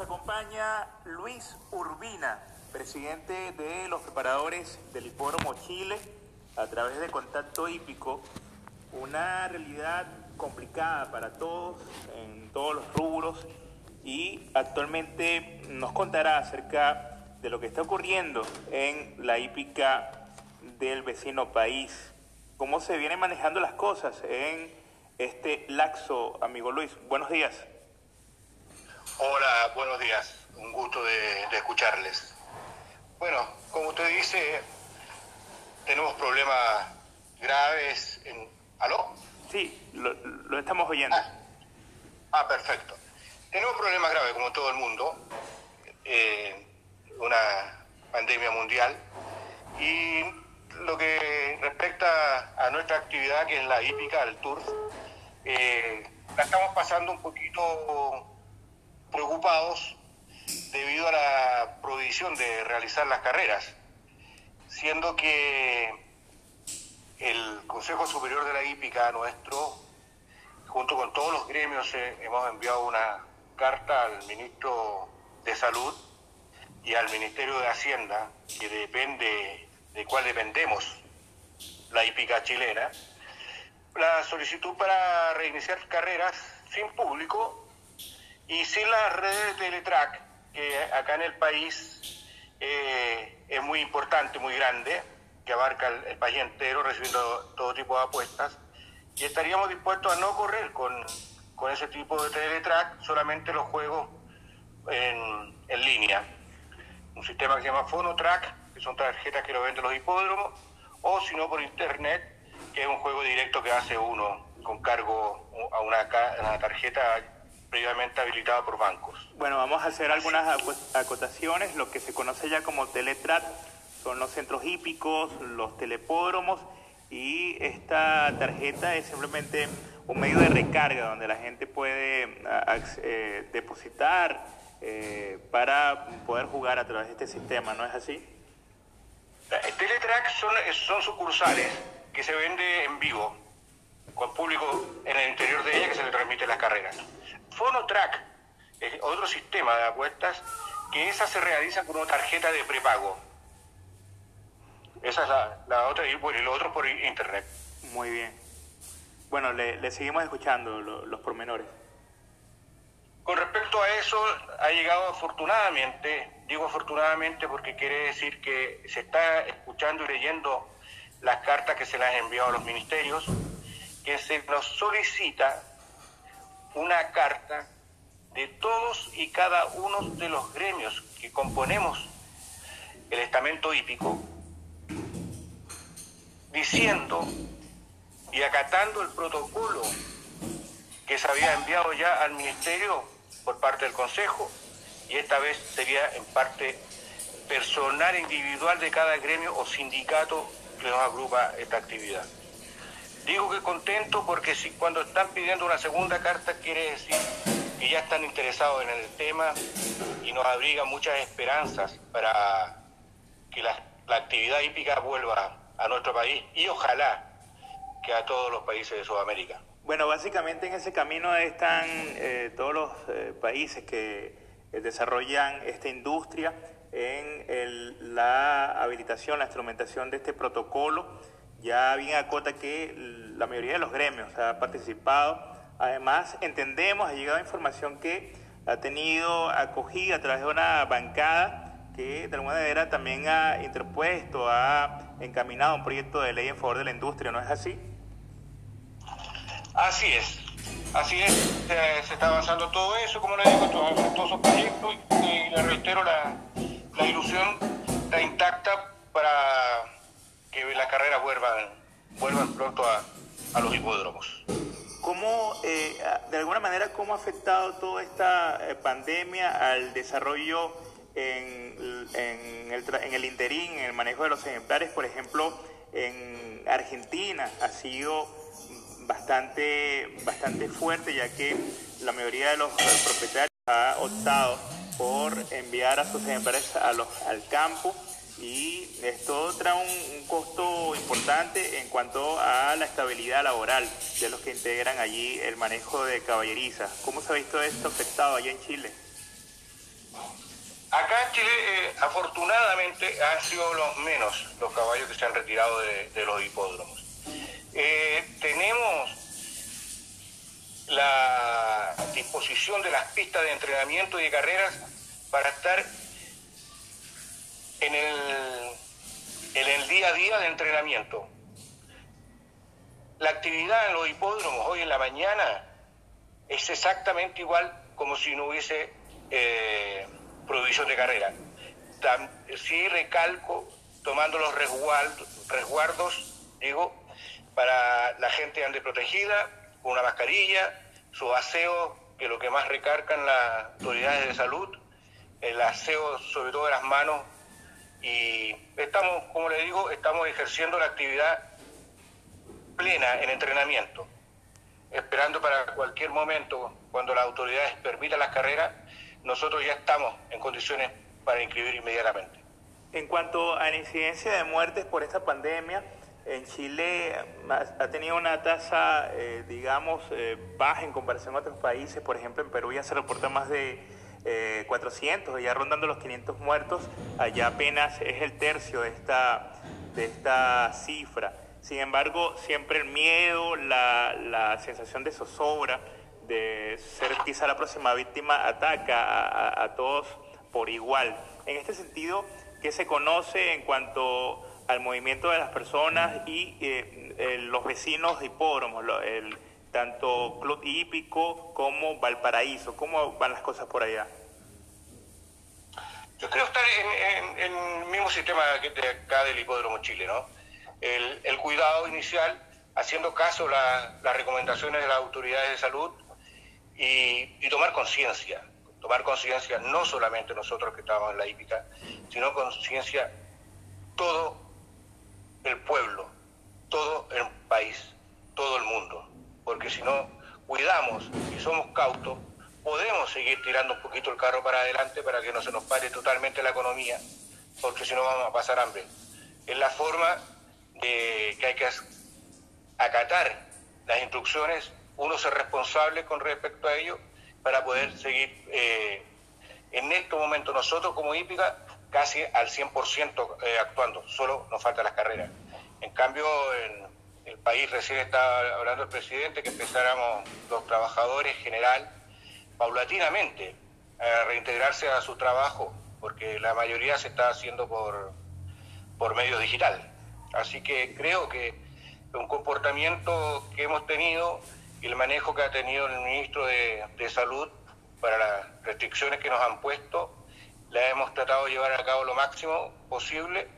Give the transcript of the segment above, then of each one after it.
Acompaña Luis Urbina, presidente de los preparadores del Hipódromo Chile, a través de Contacto Hípico, una realidad complicada para todos, en todos los rubros, y actualmente nos contará acerca de lo que está ocurriendo en la hípica del vecino país, cómo se vienen manejando las cosas en este laxo, amigo Luis. Buenos días. Hola, buenos días. Un gusto de, escucharles. Bueno, como usted dice, tenemos problemas graves en... ¿Aló? Sí, lo, estamos oyendo. Ah, ah, perfecto. Tenemos problemas graves como todo el mundo, eh, una pandemia mundial, y lo que respecta a nuestra actividad, que es la hípica, el tour, eh, la estamos pasando un poquito preocupados debido a la prohibición de realizar las carreras, siendo que el Consejo Superior de la Hípica nuestro, junto con todos los gremios, eh, hemos enviado una carta al ministro de Salud y al Ministerio de Hacienda, que depende de cuál dependemos, la hípica chilena, la solicitud para reiniciar carreras sin público y sin las redes de Teletrack, que acá en el país eh, es muy importante, muy grande, que abarca el, país entero, recibiendo todo tipo de apuestas, y estaríamos dispuestos a no correr con, con ese tipo de Teletrack, solamente los juegos en, en línea. Un sistema que se llama Phonotrack, que son tarjetas que lo venden los hipódromos, o si no por internet, que es un juego directo que hace uno con cargo a una, a una tarjeta previamente habilitada por bancos. Bueno, vamos a hacer algunas acotaciones. Lo que se conoce ya como Teletrat son los centros hípicos, los telepódromos y esta tarjeta es simplemente un medio de recarga donde la gente puede eh, depositar eh, para poder jugar a través de este sistema, ¿no es así? Eh, Teletrack son, son sucursales que se vende en vivo, con público en el interior de ella que se le transmite las carreras. Fonotrack es otro sistema de apuestas que esa se realiza con una tarjeta de prepago. Esa es la, otra y, bueno, lo otro por internet. Muy bien. Bueno, le, seguimos escuchando los pormenores. Con respecto a eso, ha llegado afortunadamente, digo afortunadamente porque quiere decir que se está escuchando y leyendo las cartas que se le han enviado a los ministerios, que se nos solicita una carta de todos y cada uno de los gremios que componemos el estamento hípico, diciendo y acatando el protocolo que se había enviado ya al Ministerio por parte del Consejo, y esta vez sería en parte personal individual de cada gremio o sindicato que nos agrupa esta actividad. Digo que contento porque si cuando están pidiendo una segunda carta quiere decir que ya están interesados en el tema y nos abriga muchas esperanzas para que la, actividad hípica vuelva a nuestro país y ojalá que a todos los países de Sudamérica. Bueno, básicamente en ese camino están eh, todos los eh, países que eh, desarrollan esta industria en la habilitación, la instrumentación de este protocolo ya bien acota que la mayoría de los gremios ha participado. Además, entendemos, ha llegado información que ha tenido acogida a través de una bancada que de alguna manera también ha interpuesto, ha encaminado un proyecto de ley en favor de la industria, ¿no es así? Así es, así es, se, está avanzando todo eso, como le digo, todos, esos proyectos y, le reitero la, la ilusión está intacta para que las carreras vuelvan, vuelvan pronto a, a los hipódromos. ¿Cómo, eh, de alguna manera, cómo ha afectado toda esta eh, pandemia al desarrollo en, en, el, en el interín, en el manejo de los ejemplares? Por ejemplo, en Argentina ha sido bastante, bastante fuerte, ya que la mayoría de los propietarios ha optado por enviar a sus ejemplares a los, al campo y esto trae un, costo importante en cuanto a la estabilidad laboral de los que integran allí el manejo de caballeriza. ¿Cómo se ha visto esto afectado allá en Chile? afortunadamente han sido los menos los caballos que se han retirado de, los hipódromos. Eh, tenemos la disposición de las pistas de entrenamiento y de carreras para estar en el, el día a día de entrenamiento. La actividad en los hipódromos hoy en la mañana es exactamente igual como si no hubiese eh, prohibición de carrera. sí recalco, tomando los resguardos, digo, para la gente ande protegida, con una mascarilla, su aseo, que lo que más recargan las autoridades de salud, el aseo sobre todo de las manos, y estamos, como le digo, estamos ejerciendo la actividad plena en entrenamiento esperando para cualquier momento, cuando las autoridades permitan las carreras, nosotros ya estamos en condiciones para inscribir inmediatamente. En cuanto a la incidencia de muertes por esta pandemia, en Chile ha tenido una tasa, eh, digamos, eh, baja en comparación a otros países. Por ejemplo, en Perú ya se reporta más de 400, eh, ya rondando los 500 muertos. Allá apenas es el tercio de esta, de esta cifra. Sin embargo, siempre el miedo, la, sensación de zozobra, de ser quizá la próxima víctima, ataca a, todos por igual. En este sentido, ¿qué se conoce en cuanto al movimiento de las personas y eh, los vecinos de hipódromos, tanto Club Hípico como Valparaíso? ¿Cómo van las cosas por allá? Yo creo estar en, el mismo sistema que de acá del Hipódromo Chile, ¿no? el, cuidado inicial, haciendo caso a las recomendaciones de las autoridades de salud y, tomar conciencia, tomar conciencia no solamente nosotros que estamos en la hípica, sino conciencia todo el pueblo, todo el país, todo el mundo, porque si no cuidamos y somos cautos, podemos seguir tirando un poquito el carro para adelante para que no se nos pare totalmente la economía, porque si no vamos a pasar hambre. Es la forma que hay que acatar las instrucciones, uno ser responsable con respecto a ello para poder seguir eh, en este momento nosotros como hípica casi al 100% eh, actuando, solo nos faltan las carreras. En cambio, en el país recién está hablando el presidente que empezáramos los trabajadores general paulatinamente a reintegrarse a su trabajo, porque la mayoría se está haciendo por, por medio digital. Así que creo que un comportamiento que hemos tenido y el manejo que ha tenido el ministro de, Salud para las restricciones que nos han puesto, la hemos tratado de llevar a cabo lo máximo posible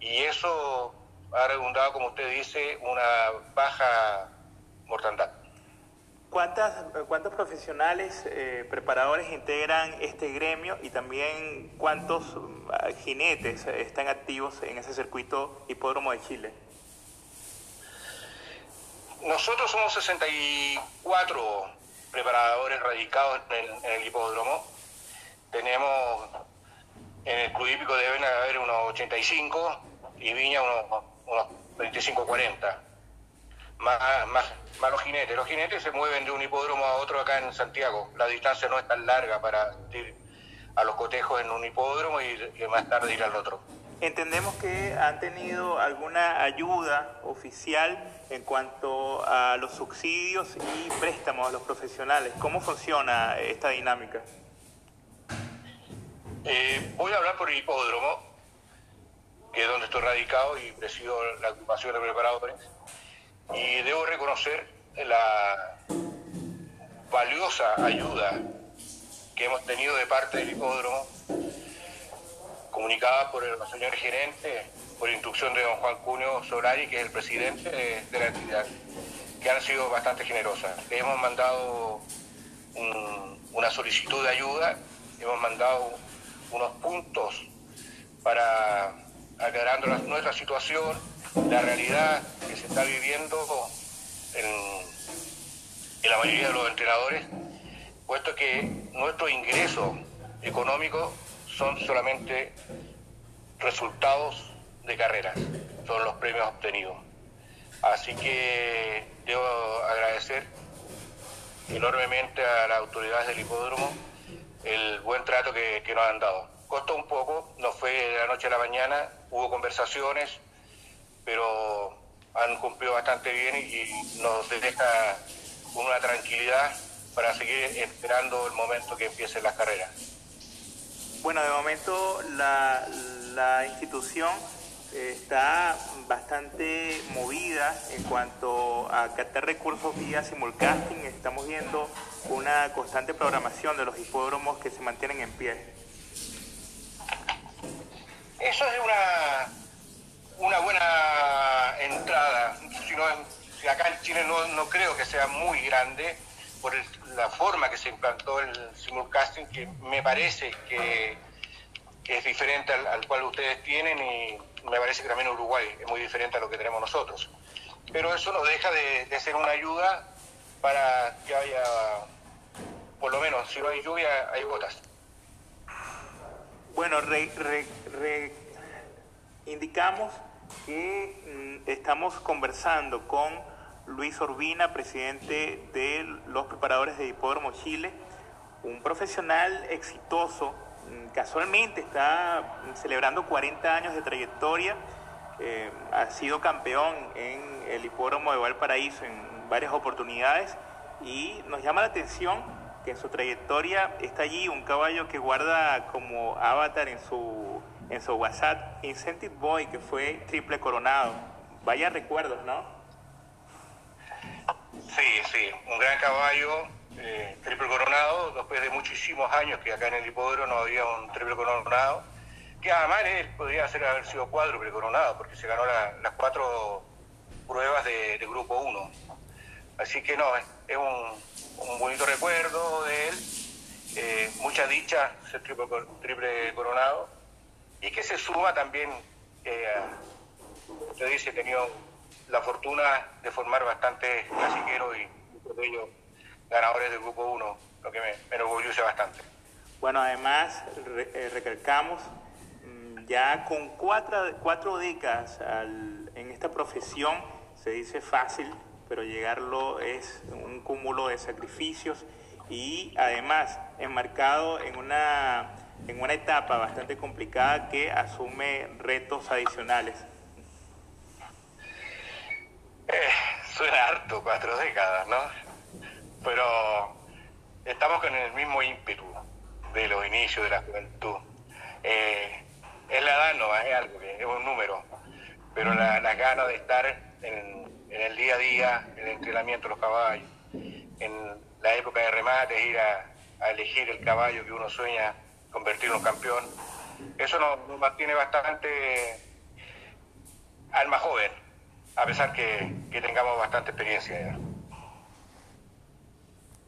y eso ha redundado, como usted dice, una baja mortandad. ¿Cuántas, ¿Cuántos profesionales eh, preparadores integran este gremio y también cuántos ah, jinetes están activos en ese circuito hipódromo de Chile? Nosotros somos 64 preparadores radicados en el, hipódromo. Tenemos, en el club hípico deben haber unos 85 y Viña unos, unos 25-40. Más, más más los jinetes. Los jinetes se mueven de un hipódromo a otro acá en Santiago. La distancia no es tan larga para ir a los cotejos en un hipódromo y, más tarde ir al otro. Entendemos que han tenido alguna ayuda oficial en cuanto a los subsidios y préstamos a los profesionales. ¿Cómo funciona esta dinámica? Eh, voy a hablar por el hipódromo, que es donde estoy radicado y presido la ocupación de preparadores y debo reconocer la valiosa ayuda que hemos tenido de parte del hipódromo, comunicada por el señor gerente, por instrucción de don Juan Cunio Solari, que es el presidente de, la entidad, que han sido bastante generosas. Le hemos mandado una solicitud de ayuda, hemos mandado unos puntos para aclarando nuestra situación, la realidad que se está viviendo en, la mayoría de los entrenadores, puesto que nuestros ingresos económicos son solamente resultados de carreras, son los premios obtenidos. Así que debo agradecer enormemente a las autoridades del hipódromo el buen trato que, nos han dado. Costó un poco, no fue de la noche a la mañana, hubo conversaciones, pero han cumplido bastante bien y nos deja una tranquilidad para seguir esperando el momento que empiecen las carreras. Bueno, de momento la, la institución está bastante movida en cuanto a captar recursos vía simulcasting. Estamos viendo una constante programación de los hipódromos que se mantienen en pie. Eso es una, una buena entrada. Si, no, si acá en Chile no, no, creo que sea muy grande por la forma que se implantó el simulcasting, que me parece que, es diferente al, al cual ustedes tienen y me parece que también Uruguay es muy diferente a lo que tenemos nosotros. Pero eso no deja de, ser una ayuda para que haya, por lo menos, si no hay lluvia, hay gotas. Bueno, indicamos que mm, estamos conversando con Luis Orbina, presidente de los preparadores de Hipódromo Chile, un profesional exitoso Mm, casualmente está celebrando 40 años de trayectoria, eh, ha sido campeón en el hipódromo de Valparaíso en varias oportunidades y nos llama la atención que en su trayectoria está allí un caballo que guarda como avatar en su, en su WhatsApp Incentive Boy, que fue triple coronado. Vaya recuerdos, ¿no? Sí, sí, un gran caballo eh, triple coronado, después de muchísimos años que acá en el hipódromo no había un triple coronado, que además él podría ser, haber sido cuádruple coronado, porque se ganó las cuatro pruebas de, grupo 1. Así que no, es, un, bonito recuerdo de él, eh, mucha dicha ser triple, coronado, y que se suma también, eh, usted dice, he tenido la fortuna de formar bastante clasiqueros y muchos ganadores del Grupo 1, lo que me, enorgullece bastante. Bueno, además, eh, recalcamos, mm, ya con cuatro, cuatro décadas en esta profesión, se dice fácil, pero llegarlo es un cúmulo de sacrificios y además enmarcado en una, en una etapa bastante complicada que asume retos adicionales. Eh, suena harto, cuatro décadas, ¿no? pero estamos con el mismo ímpetu de los inicios de la juventud. Eh, es la edad, no es algo, es un número, pero las la ganas de estar en, el día a día, en el entrenamiento de los caballos, en la época de remates, ir a, elegir el caballo que uno sueña convertirlo en campeón, eso nos, mantiene bastante alma joven, a pesar que, que tengamos bastante experiencia ya.